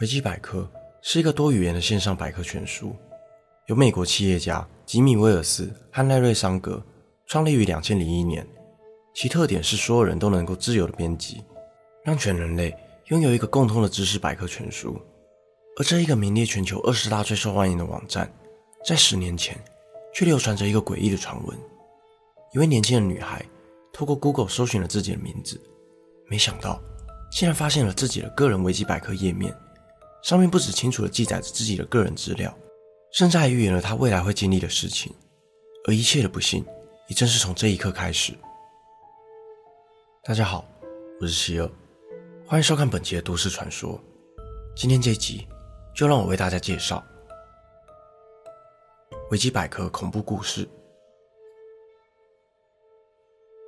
维基百科是一个多语言的线上百科全书，由美国企业家吉米·威尔斯和赖瑞·桑格创立于两千零一年。其特点是所有人都能够自由的编辑，让全人类拥有一个共通的知识百科全书。而这一个名列全球二十大最受欢迎的网站，在十年前却流传着一个诡异的传闻：一位年轻的女孩透过 Google 搜寻了自己的名字，没想到竟然发现了自己的个人维基百科页面。上面不止清楚地记载着自己的个人资料，甚至还预言了他未来会经历的事情。而一切的不幸，也正是从这一刻开始。大家好，我是希尔，欢迎收看本集的都市传说。今天这集，就让我为大家介绍维基百科恐怖故事。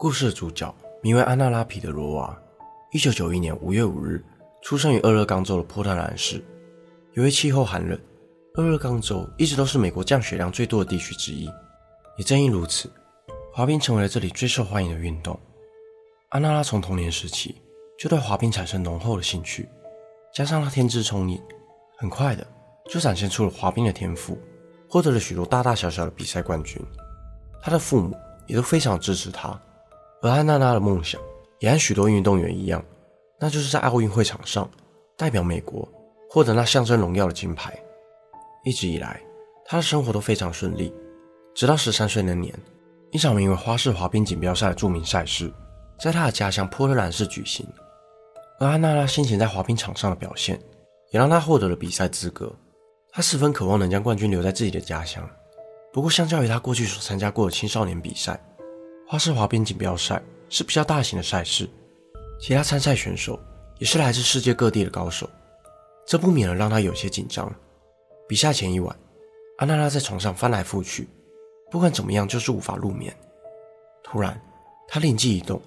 故事的主角名为安娜拉·皮的罗娃，一九九一年五月五日。出生于俄勒冈州的波特兰市，由于气候寒冷，俄勒冈州一直都是美国降雪量最多的地区之一。也正因如此，滑冰成为了这里最受欢迎的运动。安娜拉从童年时期就对滑冰产生浓厚的兴趣，加上她天资聪颖，很快的就展现出了滑冰的天赋，获得了许多大大小小的比赛冠军。她的父母也都非常支持她，而安娜拉的梦想也和许多运动员一样。那就是在奥运会场上代表美国获得那象征荣耀的金牌。一直以来，他的生活都非常顺利，直到十三岁那年，一场名为花式滑冰锦标赛的著名赛事在他的家乡波特兰市举行。而安娜拉先前在滑冰场上的表现，也让他获得了比赛资格。他十分渴望能将冠军留在自己的家乡。不过，相较于他过去所参加过的青少年比赛，花式滑冰锦标赛是比较大型的赛事。其他参赛选手也是来自世界各地的高手，这不免的让他有些紧张。比赛前一晚，安娜拉在床上翻来覆去，不管怎么样就是无法入眠。突然，他灵机一动，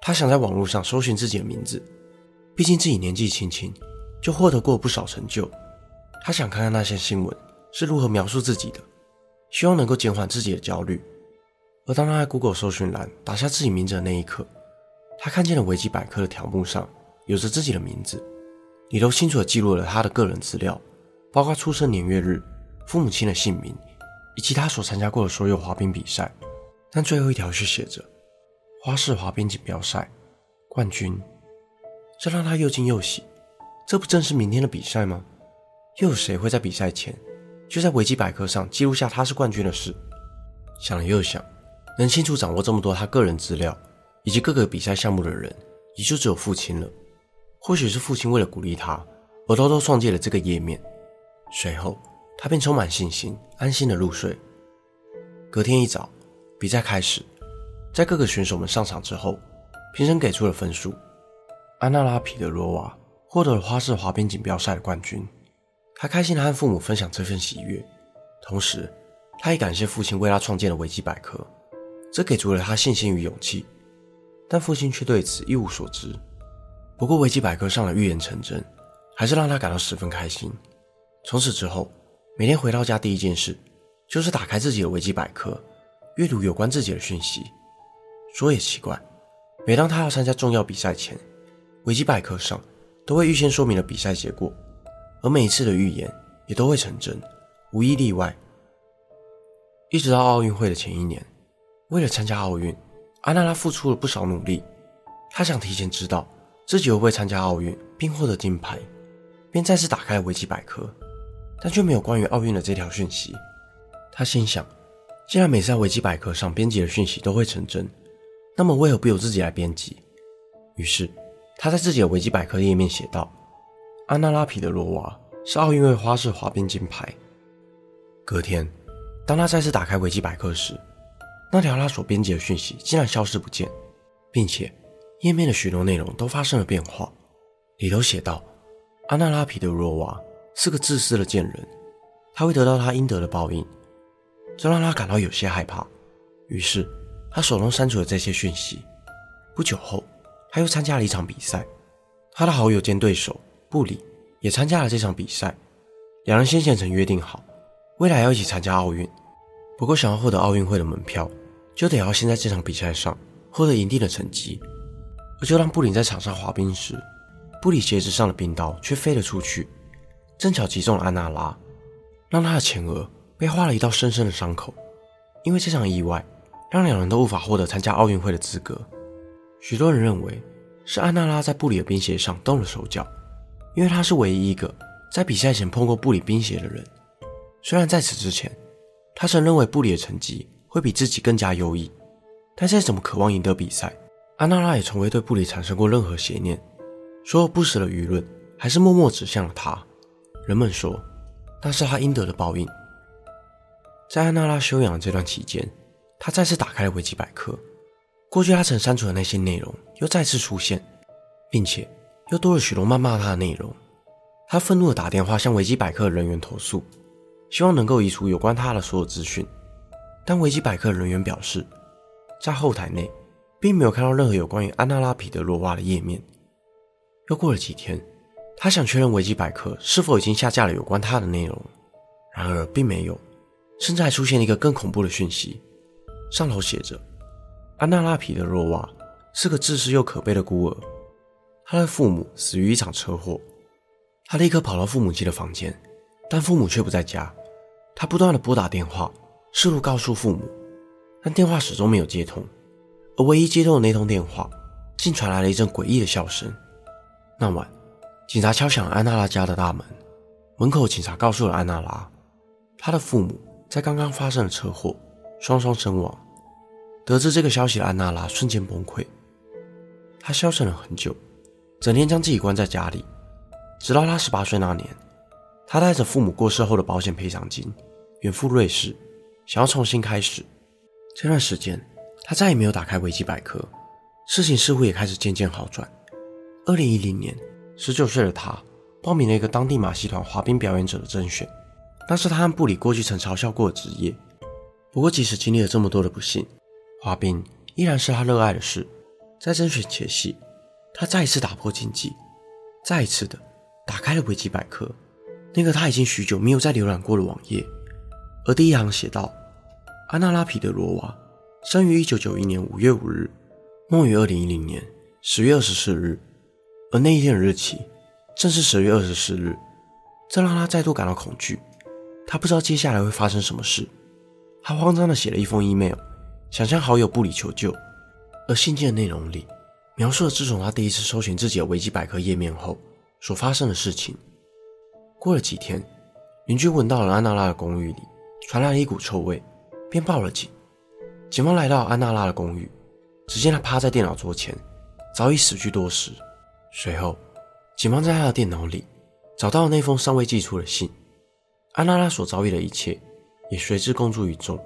他想在网络上搜寻自己的名字，毕竟自己年纪轻轻就获得过不少成就，他想看看那些新闻是如何描述自己的，希望能够减缓自己的焦虑。而当他在 Google 搜寻栏打下自己名字的那一刻，他看见了维基百科的条目上有着自己的名字，里头清楚地记录了他的个人资料，包括出生年月日、父母亲的姓名，以及他所参加过的所有滑冰比赛。但最后一条却写着“花式滑冰锦标赛冠军”，这让他又惊又喜。这不正是明天的比赛吗？又有谁会在比赛前就在维基百科上记录下他是冠军的事？想了又想，能清楚掌握这么多他个人资料。以及各个比赛项目的人，也就只有父亲了。或许是父亲为了鼓励他，而偷偷创建了这个页面。随后，他便充满信心，安心的入睡。隔天一早，比赛开始，在各个选手们上场之后，评审给出了分数。安娜拉·皮德罗娃获得了花式滑冰锦标赛的冠军。他开心的和父母分享这份喜悦，同时，他也感谢父亲为他创建了维基百科，这给足了他信心与勇气。但父亲却对此一无所知。不过，维基百科上的预言成真，还是让他感到十分开心。从此之后，每天回到家第一件事就是打开自己的维基百科，阅读有关自己的讯息。说也奇怪，每当他要参加重要比赛前，维基百科上都会预先说明了比赛结果，而每一次的预言也都会成真，无一例外。一直到奥运会的前一年，为了参加奥运。安娜拉付出了不少努力，她想提前知道自己会不会参加奥运并获得金牌，便再次打开了维基百科，但却没有关于奥运的这条讯息。她心想，既然每次在维基百科上编辑的讯息都会成真，那么为何不由自己来编辑？于是，她在自己的维基百科页面写道：“安娜拉·皮德罗娃是奥运会花式滑冰金牌。”隔天，当她再次打开维基百科时，那条他所编辑的讯息竟然消失不见，并且页面的许多内容都发生了变化。里头写道：“安娜拉皮德罗娃是个自私的贱人，他会得到他应得的报应。”这让他感到有些害怕，于是他手动删除了这些讯息。不久后，他又参加了一场比赛，他的好友兼对手布里也参加了这场比赛。两人先前曾约定好，未来要一起参加奥运。不过，想要获得奥运会的门票，就得要先在这场比赛上获得一定的成绩。而就当布林在场上滑冰时，布里鞋子上的冰刀却飞了出去，正巧击中了安娜拉，让她的前额被划了一道深深的伤口。因为这场意外，让两人都无法获得参加奥运会的资格。许多人认为是安娜拉在布里的冰鞋上动了手脚，因为她是唯一一个在比赛前碰过布里冰鞋的人。虽然在此之前，他曾认为布里的成绩会比自己更加优异，但再怎么渴望赢得比赛，安娜拉也从未对布里产生过任何邪念。所有不实的舆论还是默默指向了他。人们说，那是他应得的报应。在安娜拉休养的这段期间，他再次打开了维基百科，过去他曾删除的那些内容又再次出现，并且又多了许多谩骂他的内容。他愤怒地打电话向维基百科的人员投诉。希望能够移除有关他的所有资讯，但维基百科人员表示，在后台内并没有看到任何有关于安娜拉彼得罗娃的页面。又过了几天，他想确认维基百科是否已经下架了有关他的内容，然而并没有，甚至还出现了一个更恐怖的讯息，上头写着：安娜拉彼得罗娃是个自私又可悲的孤儿，他的父母死于一场车祸。他立刻跑到父母亲的房间，但父母却不在家。他不断的拨打电话，试图告诉父母，但电话始终没有接通。而唯一接通的那通电话，竟传来了一阵诡异的笑声。那晚，警察敲响了安娜拉家的大门。门口，警察告诉了安娜拉，她的父母在刚刚发生了车祸，双双身亡。得知这个消息的安娜拉瞬间崩溃，她消沉了很久，整天将自己关在家里，直到她十八岁那年，她带着父母过世后的保险赔偿金。远赴瑞士，想要重新开始。这段时间，他再也没有打开维基百科，事情似乎也开始渐渐好转。二零一零年，十九岁的他报名了一个当地马戏团滑冰表演者的甄选，那是他和布里过去曾嘲笑过的职业。不过，即使经历了这么多的不幸，滑冰依然是他热爱的事。在甄选前夕，他再一次打破禁忌，再一次的打开了维基百科，那个他已经许久没有再浏览过的网页。而第一行写道：“安娜拉皮德罗娃生于1991年5月5日，梦于2010年10月24日。而那一天的日期正是10月24日，这让他再度感到恐惧。他不知道接下来会发生什么事。他慌张地写了一封 email，想向好友布里求救。而信件的内容里描述了自从他第一次搜寻自己的维基百科页面后所发生的事情。过了几天，邻居闻到了安娜拉的公寓里。”传来了一股臭味，便报了警。警方来到安娜拉的公寓，只见她趴在电脑桌前，早已死去多时。随后，警方在她的电脑里找到了那封尚未寄出的信。安娜拉所遭遇的一切也随之公诸于众。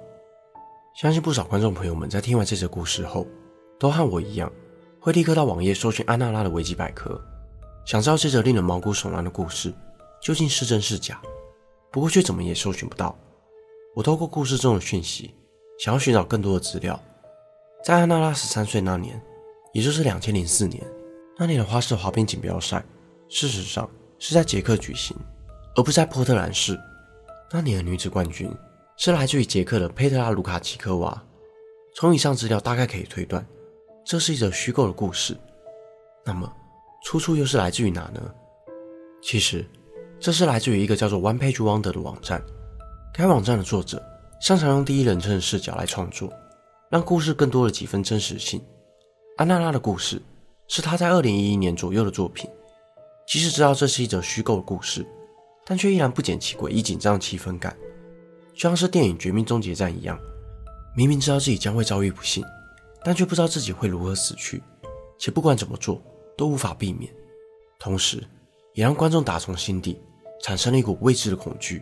相信不少观众朋友们在听完这则故事后，都和我一样，会立刻到网页搜寻安娜拉的维基百科，想知道这则令人毛骨悚然的故事究竟是真是假。不过却怎么也搜寻不到。我透过故事中的讯息，想要寻找更多的资料。在安娜拉十三岁那年，也就是两千零四年，那年的花式滑冰锦标赛，事实上是在捷克举行，而不是在波特兰市。那年的女子冠军是来自于捷克的佩特拉卢卡奇科娃。从以上资料大概可以推断，这是一则虚构的故事。那么，出处又是来自于哪呢？其实，这是来自于一个叫做 One Page Wonder 的网站。该网站的作者擅长用第一人称视角来创作，让故事更多了几分真实性。安娜拉的故事是他在二零一一年左右的作品，即使知道这是一则虚构的故事，但却依然不减其诡异紧张的气氛感，就像是电影《绝命终结战》一样，明明知道自己将会遭遇不幸，但却不知道自己会如何死去，且不管怎么做都无法避免，同时也让观众打从心底产生了一股未知的恐惧。